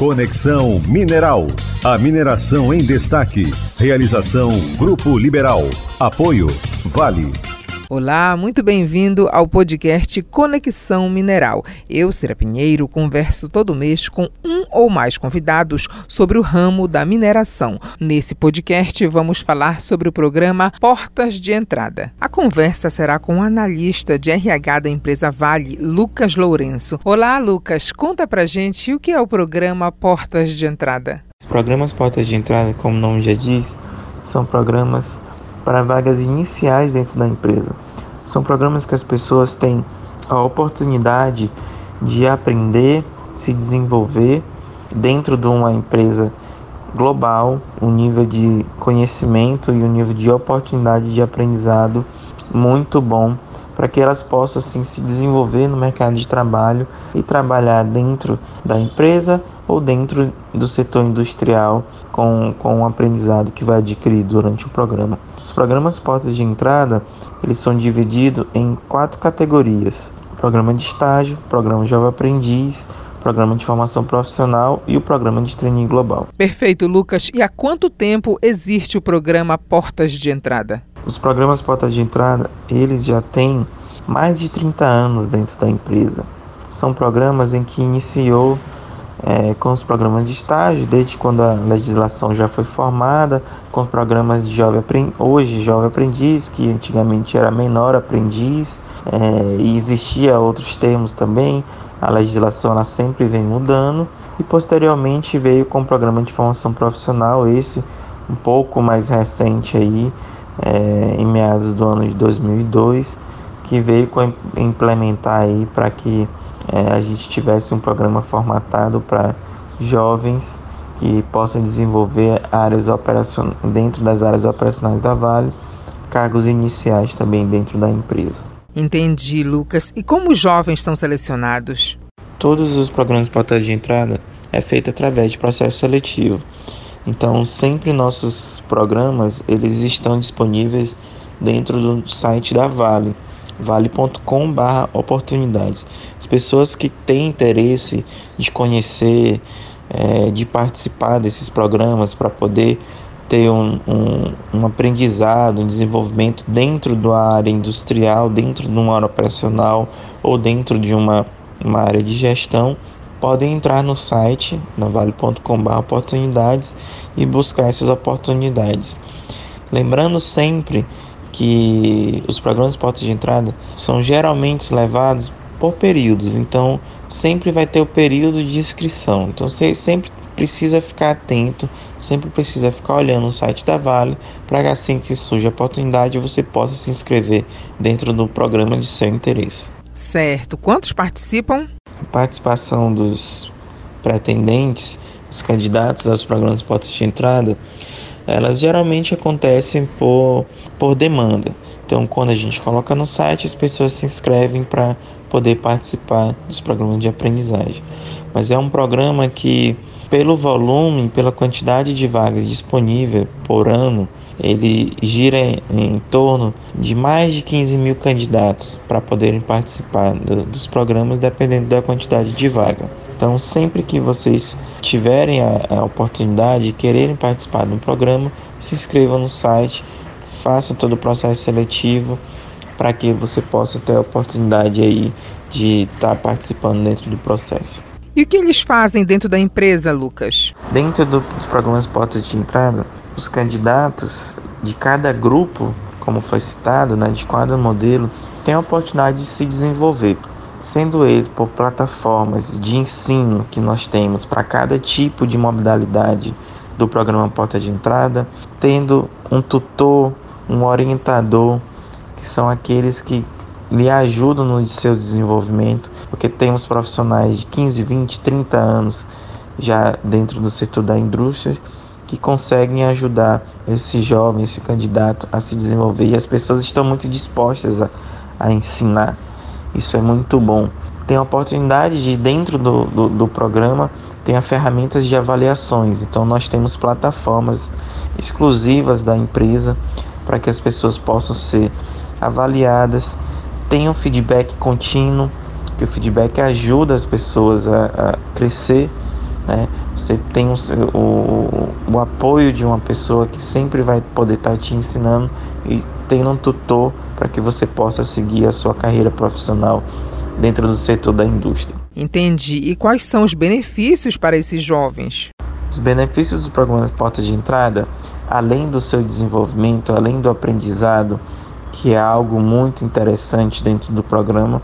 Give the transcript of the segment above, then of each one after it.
Conexão Mineral. A mineração em destaque. Realização Grupo Liberal. Apoio Vale. Olá, muito bem-vindo ao podcast Conexão Mineral. Eu, Cira Pinheiro, converso todo mês com um ou mais convidados sobre o ramo da mineração. Nesse podcast, vamos falar sobre o programa Portas de Entrada. A conversa será com o analista de RH da empresa Vale, Lucas Lourenço. Olá, Lucas, conta pra gente o que é o programa Portas de Entrada. Os programas Portas de Entrada, como o nome já diz, são programas para vagas iniciais dentro da empresa. São programas que as pessoas têm a oportunidade de aprender, se desenvolver dentro de uma empresa global, um nível de conhecimento e um nível de oportunidade de aprendizado muito bom para que elas possam assim se desenvolver no mercado de trabalho e trabalhar dentro da empresa ou dentro do setor industrial com, com o aprendizado que vai adquirir durante o programa. Os programas portas de entrada, eles são divididos em quatro categorias: programa de estágio, programa jovem aprendiz, programa de formação profissional e o programa de training global. Perfeito, Lucas. E há quanto tempo existe o programa Portas de Entrada? Os programas Portas de Entrada, eles já têm mais de 30 anos dentro da empresa. São programas em que iniciou é, com os programas de estágio, desde quando a legislação já foi formada, com os programas de jovem aprendiz, hoje jovem aprendiz, que antigamente era menor aprendiz, é, e existia outros termos também, a legislação ela sempre vem mudando, e posteriormente veio com o programa de formação profissional, esse um pouco mais recente aí, é, em meados do ano de 2002, que veio implementar aí para que é, a gente tivesse um programa formatado para jovens que possam desenvolver áreas operacionais dentro das áreas operacionais da Vale, cargos iniciais também dentro da empresa. Entendi, Lucas. E como os jovens são selecionados? Todos os programas de porta de entrada é feito através de processo seletivo. Então, sempre nossos programas eles estão disponíveis dentro do site da Vale vale.com/barra oportunidades. As pessoas que têm interesse de conhecer, é, de participar desses programas para poder ter um, um, um, aprendizado, um desenvolvimento dentro da área industrial, dentro de uma área operacional ou dentro de uma, uma área de gestão, podem entrar no site na vale.com.br oportunidades e buscar essas oportunidades. Lembrando sempre que os programas de portas de entrada são geralmente levados por períodos, então sempre vai ter o período de inscrição. Então você sempre precisa ficar atento, sempre precisa ficar olhando o site da Vale para que assim que surja a oportunidade você possa se inscrever dentro do programa de seu interesse. Certo. Quantos participam? Participação dos pretendentes, os candidatos aos programas de portas de entrada, elas geralmente acontecem por, por demanda. Então, quando a gente coloca no site, as pessoas se inscrevem para poder participar dos programas de aprendizagem. Mas é um programa que, pelo volume, pela quantidade de vagas disponível por ano, ele gira em, torno de mais de 15 mil candidatos para poderem participar do, dos programas, dependendo da quantidade de vaga. Então, sempre que vocês tiverem a, a oportunidade e quererem participar do programa, se inscrevam no site, façam todo o processo seletivo para que você possa ter a oportunidade aí de estar tá participando dentro do processo. E o que eles fazem dentro da empresa, Lucas? Dentro do, dos programas Portas de Entrada, os candidatos de cada grupo, como foi citado, né, de cada modelo, têm a oportunidade de se desenvolver sendo ele por plataformas de ensino que nós temos para cada tipo de modalidade do programa Porta de Entrada, tendo um tutor, um orientador, que são aqueles que lhe ajudam no seu desenvolvimento, porque temos profissionais de 15, 20, 30 anos já dentro do setor da indústria que conseguem ajudar esse jovem, esse candidato a se desenvolver e as pessoas estão muito dispostas a, a ensinar isso é muito bom. Tem a oportunidade de, dentro do, do, do programa, tem ferramentas de avaliações. Então, nós temos plataformas exclusivas da empresa para que as pessoas possam ser avaliadas, tenham feedback contínuo, que o feedback ajuda as pessoas a, a crescer né? Você tem o, o, o apoio de uma pessoa que sempre vai poder estar tá te ensinando e tendo um tutor para que você possa seguir a sua carreira profissional dentro do setor da indústria. Entendi. E quais são os benefícios para esses jovens? Os benefícios dos programas Porta de Entrada, além do seu desenvolvimento, além do aprendizado, que é algo muito interessante dentro do programa,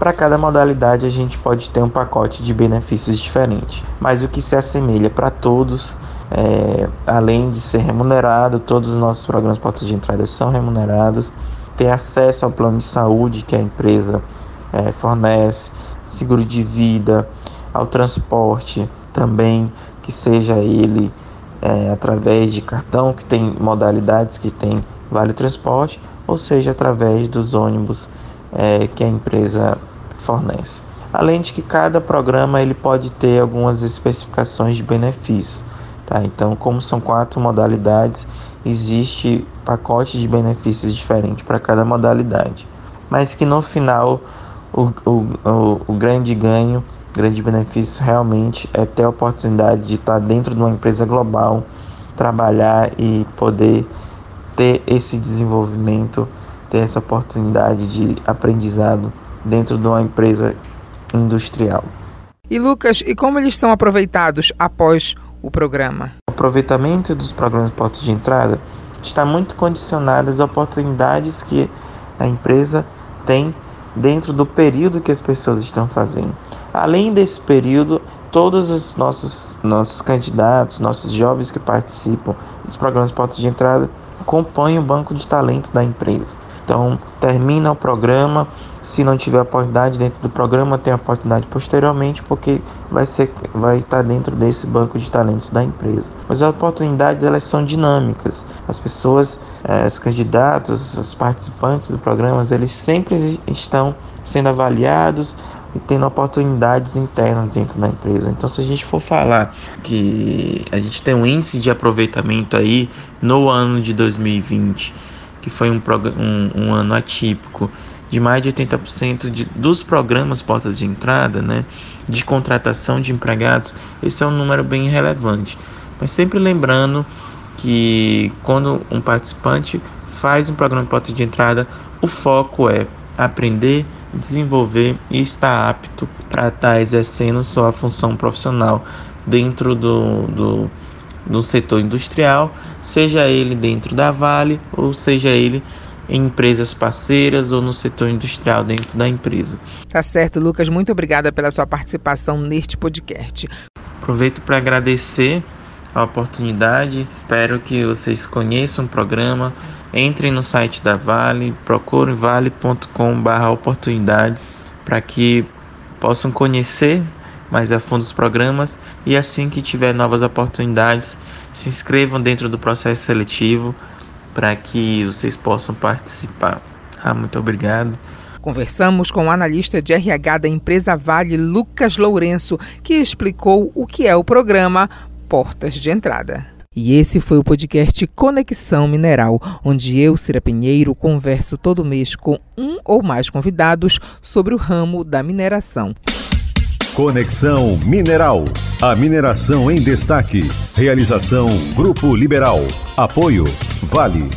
para cada modalidade a gente pode ter um pacote de benefícios diferente, mas o que se assemelha para todos, é, além de ser remunerado, todos os nossos programas Portas de Entrada são remunerados, ter acesso ao plano de saúde que a empresa é, fornece, seguro de vida, ao transporte também que seja ele é, através de cartão, que tem modalidades que tem vale transporte, ou seja através dos ônibus é, que a empresa fornece. Além de que cada programa ele pode ter algumas especificações de benefícios. Tá? Então, como são quatro modalidades, existe pacote de benefícios diferente para cada modalidade. Mas que no final o, o, o, o grande ganho grande benefício realmente é ter a oportunidade de estar dentro de uma empresa global, trabalhar e poder ter esse desenvolvimento, ter essa oportunidade de aprendizado dentro de uma empresa industrial. E Lucas, e como eles são aproveitados após o programa? O aproveitamento dos programas portos de entrada está muito condicionado às oportunidades que a empresa tem dentro do período que as pessoas estão fazendo. Além desse período, todos os nossos, nossos candidatos, nossos jovens que participam dos programas Portas de Entrada, compõem o banco de talento da empresa. Então, termina o programa, se não tiver oportunidade dentro do programa, tem oportunidade posteriormente, porque vai, ser, vai estar dentro desse banco de talentos da empresa. Mas as oportunidades, elas são dinâmicas. As pessoas, eh, os candidatos, os participantes do programa, eles sempre estão sendo avaliados, e tendo oportunidades internas dentro da empresa. Então, se a gente for falar que a gente tem um índice de aproveitamento aí no ano de 2020, que foi um, um, um ano atípico, de mais de 80% de, dos programas portas de entrada, né, de contratação de empregados, esse é um número bem relevante. Mas sempre lembrando que quando um participante faz um programa de porta de entrada, o foco é aprender, desenvolver e estar apto para estar tá exercendo sua função profissional dentro do, do, do setor industrial, seja ele dentro da Vale ou seja ele em empresas parceiras ou no setor industrial dentro da empresa. Tá certo, Lucas. Muito obrigada pela sua participação neste podcast. Aproveito para agradecer a oportunidade. Espero que vocês conheçam o programa Entrem no site da Vale, procurem vale.com/oportunidades para que possam conhecer mais a fundo os programas e assim que tiver novas oportunidades, se inscrevam dentro do processo seletivo para que vocês possam participar. Ah, muito obrigado. Conversamos com o analista de RH da empresa Vale, Lucas Lourenço, que explicou o que é o programa Portas de Entrada. E esse foi o podcast Conexão Mineral, onde eu, Cira Pinheiro, converso todo mês com um ou mais convidados sobre o ramo da mineração. Conexão Mineral. A mineração em destaque. Realização Grupo Liberal. Apoio Vale.